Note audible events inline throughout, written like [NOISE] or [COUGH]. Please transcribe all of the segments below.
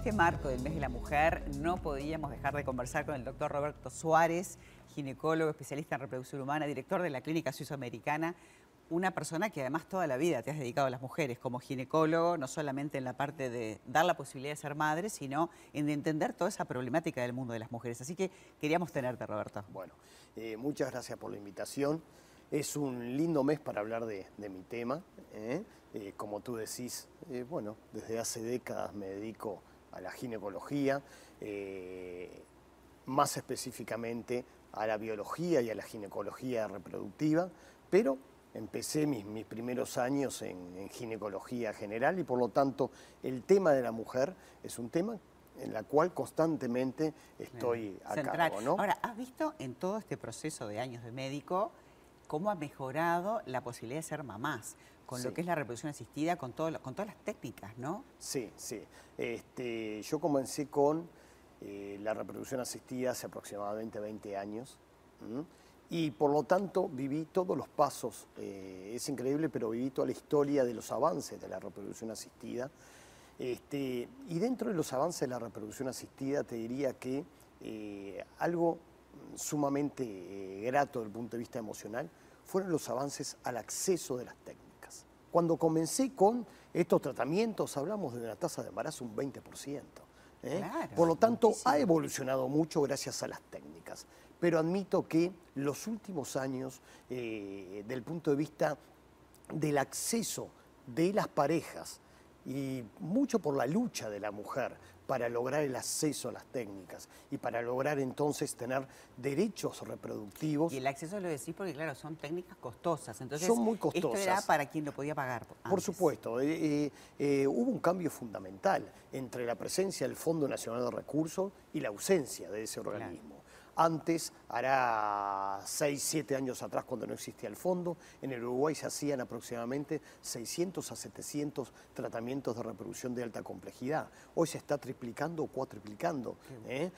este marco del mes de la mujer no podíamos dejar de conversar con el doctor Roberto Suárez, ginecólogo, especialista en reproducción humana, director de la Clínica Suizoamericana, una persona que además toda la vida te has dedicado a las mujeres como ginecólogo, no solamente en la parte de dar la posibilidad de ser madre, sino en entender toda esa problemática del mundo de las mujeres. Así que queríamos tenerte, Roberto. Bueno, eh, muchas gracias por la invitación. Es un lindo mes para hablar de, mi tema. ¿eh? Eh, como tú decís, bueno, desde hace décadas me dedico a la ginecología, más específicamente a la biología y a la ginecología reproductiva, pero empecé mis, mis primeros años en, ginecología general y por lo tanto el tema de la mujer es un tema en la cual constantemente estoy a cargo. ¿no? Ahora, ¿has visto en todo este proceso de años de médico cómo ha mejorado la posibilidad de ser mamás? con lo que es la reproducción asistida, con, todo, con todas las técnicas, ¿no? Sí, sí. Este, yo comencé con eh, la reproducción asistida hace aproximadamente 20 años y por lo tanto viví todos los pasos, eh, es increíble, pero viví toda la historia de los avances de la reproducción asistida. Este, y dentro de los avances de la reproducción asistida te diría que eh, algo sumamente eh, grato desde el punto de vista emocional fueron los avances al acceso de las técnicas. Cuando comencé con estos tratamientos hablamos de una tasa de embarazo un 20%. Por lo tanto, ha evolucionado mucho gracias a las técnicas pero admito que los últimos años, eh, del punto de vista del acceso de las parejas, y mucho por la lucha de la mujer para lograr el acceso a las técnicas y para lograr entonces tener derechos reproductivos. Y el acceso lo decís porque, claro, son técnicas costosas. Entonces, son muy costosas. Esto era para quien lo podía pagar. Por supuesto. Eh, eh, hubo un cambio fundamental entre la presencia del Fondo Nacional de Recursos y la ausencia de ese organismo. Antes, hará 6, 7 años atrás, cuando no existía el fondo, en el Uruguay se hacían aproximadamente 600 a 700 tratamientos de reproducción de alta complejidad. Hoy se está triplicando o cuatriplicando ¿eh?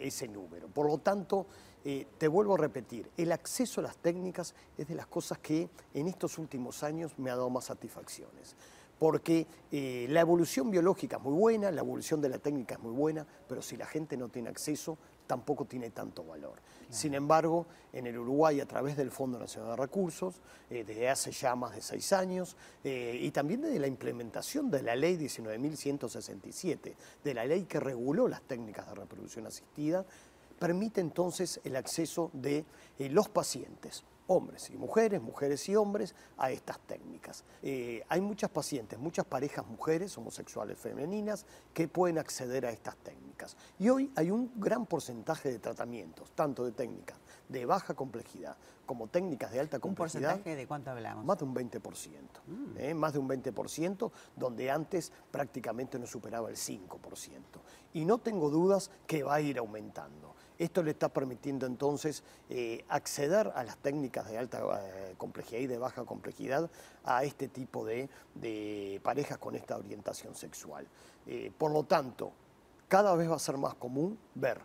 ese número. Por lo tanto, eh, te vuelvo a repetir, el acceso a las técnicas es de las cosas que en estos últimos años me ha dado más satisfacciones porque eh, la evolución biológica es muy buena, la evolución de la técnica es muy buena, pero si la gente no tiene acceso, tampoco tiene tanto valor. Sin embargo, en el Uruguay, a través del Fondo Nacional de Recursos, eh, desde hace ya más de seis años, eh, y también desde la implementación de la Ley 19.167, de la ley que reguló las técnicas de reproducción asistida, permite entonces el acceso de los pacientes hombres y mujeres, mujeres y hombres, a estas técnicas. Eh, hay muchas pacientes, muchas parejas mujeres homosexuales femeninas que pueden acceder a estas técnicas. Y hoy hay un gran porcentaje de tratamientos, tanto de técnicas de baja complejidad como técnicas de alta complejidad. ¿Un porcentaje de cuánto hablamos? Más de un 20%. Mm. ¿eh? Más de un 20%, donde antes prácticamente no superaba el 5%. Y no tengo dudas que va a ir aumentando. Esto le está permitiendo entonces eh, acceder a las técnicas de alta eh, complejidad y de baja complejidad a este tipo de, parejas con esta orientación sexual. Eh, por lo tanto, cada vez va a ser más común ver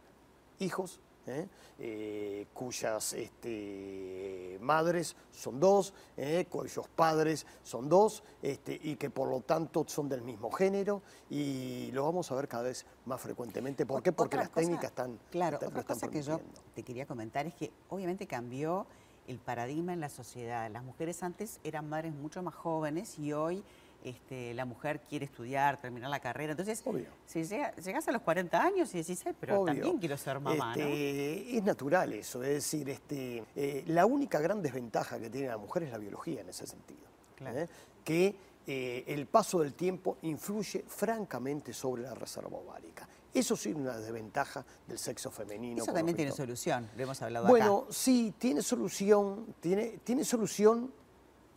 hijos ¿eh? Eh, cuyas este, madres son dos, ¿eh? cuyos padres son dos, este, y que por lo tanto son del mismo género, y lo vamos a ver cada vez más frecuentemente. ¿Por qué? Porque las técnicas están... Claro, otra cosa que yo te quería comentar es que obviamente cambió el paradigma en la sociedad. Las mujeres antes eran madres mucho más jóvenes y hoy este, la mujer quiere estudiar, terminar la carrera. Entonces, si llegas a los 40 años y decís, pero también quiero ser mamá, este, Es natural eso, es decir, este, eh, la única gran desventaja que tiene la mujer es la biología en ese sentido. ¿eh? Que eh, el paso del tiempo influye francamente sobre la reserva ovárica. Eso sí es una desventaja del sexo femenino. Eso también tiene solución, lo hemos hablado bueno, sí, tiene solución, tiene, tiene solución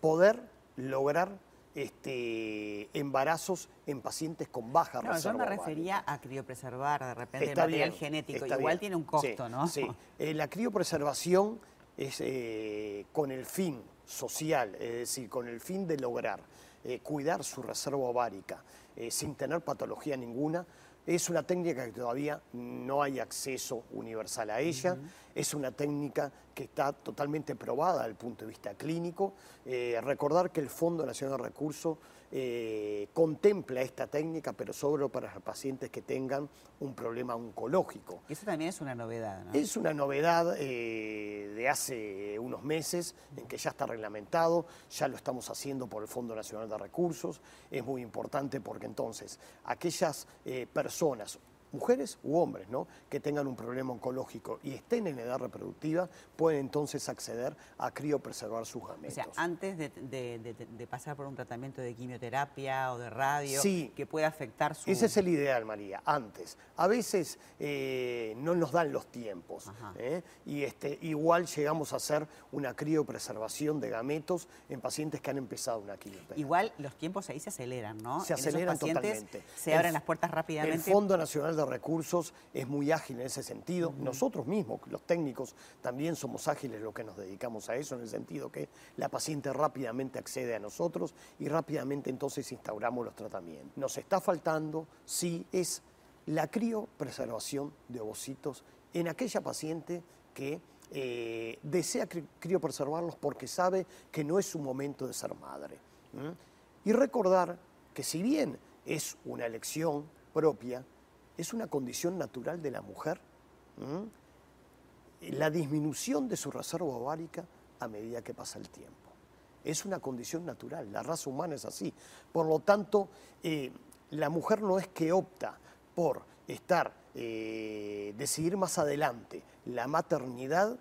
poder lograr este, embarazos en pacientes con baja no, Yo me refería a criopreservar de repente el material genético. Igual tiene un costo, ¿no? Sí, eh, la criopreservación es eh, con el fin social, es decir, con el fin de lograr eh, cuidar su reserva ovárica sin tener patología ninguna. Es una técnica que todavía no hay acceso universal a ella. Es una técnica que está totalmente probada desde el punto de vista clínico. Eh, recordar que el Fondo Nacional de Recursos eh, contempla esta técnica, pero solo para los pacientes que tengan un problema oncológico. Eso también es una novedad, ¿no? Es una novedad eh, de hace unos meses en que ya está reglamentado, ya lo estamos haciendo por el Fondo Nacional de Recursos. Es muy importante porque entonces aquellas personas mujeres u hombres, ¿no? que tengan un problema oncológico y estén en edad reproductiva, pueden entonces acceder a criopreservar sus gametos. O sea, antes de, pasar por un tratamiento de quimioterapia o de radio, que pueda afectar su... Ese es el ideal, María, antes. A veces eh, no nos dan los tiempos ¿eh? y este, igual llegamos a hacer una criopreservación de gametos en pacientes que han empezado una quimioterapia. Igual los tiempos ahí se aceleran, ¿no? Se aceleran totalmente. Se abren las puertas rápidamente. El Fondo Nacional de recursos es muy ágil en ese sentido. Nosotros mismos, los técnicos, también somos ágiles lo que nos dedicamos a eso, en el sentido que la paciente rápidamente accede a nosotros y rápidamente entonces instauramos los tratamientos. Nos está faltando, sí, es la criopreservación de ovocitos en aquella paciente que eh, desea criopreservarlos porque sabe que no es su momento de ser madre. Y recordar que si bien es una elección propia, es una condición natural de la mujer. La disminución de su reserva ovárica a medida que pasa el tiempo. Es una condición natural, la raza humana es así. Por lo tanto, eh, la mujer no es que opta por estar, eh, decidir más adelante la maternidad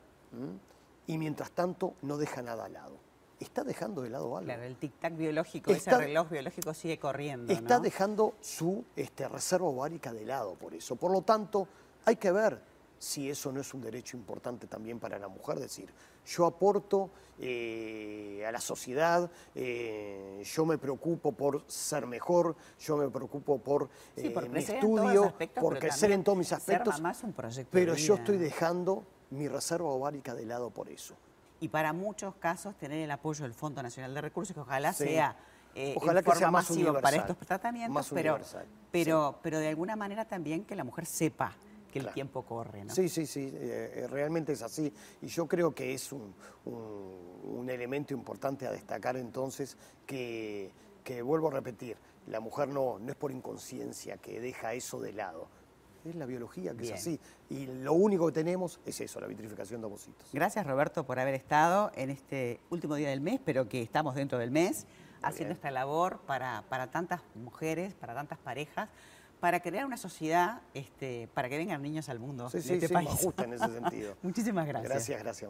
y mientras tanto no deja nada al lado está dejando de lado algo. Claro, el tic-tac biológico, ese reloj biológico sigue corriendo. Está dejando su este, reserva ovárica de lado por eso. Por lo tanto, hay que ver si eso no es un derecho importante también para la mujer, decir, yo aporto eh, a la sociedad, eh, yo me preocupo por ser mejor, yo me preocupo por, eh, mi estudio, por crecer en todos mis aspectos, pero yo estoy dejando mi reserva ovárica de lado por eso y para muchos casos tener el apoyo del Fondo Nacional de Recursos, que ojalá sea eh, ojalá que sea más masivo para estos tratamientos, pero, pero, pero de alguna manera también que la mujer sepa que el tiempo corre. ¿no? Sí, sí, sí, eh, eh, realmente es así. Y yo creo que es un, un, elemento importante a destacar entonces que, que, vuelvo a repetir, la mujer no, no es por inconsciencia que deja eso de lado es la biología que es así. Y lo único que tenemos es eso, la vitrificación de ovocitos. Gracias Roberto por haber estado en este último día del mes, pero que estamos dentro del mes, haciendo esta labor para, para tantas mujeres, para tantas parejas, para crear una sociedad este, para que vengan niños al mundo. Sí, sí, este sí, país. justa en ese [LAUGHS] sentido. Muchísimas gracias. Gracias, gracias María.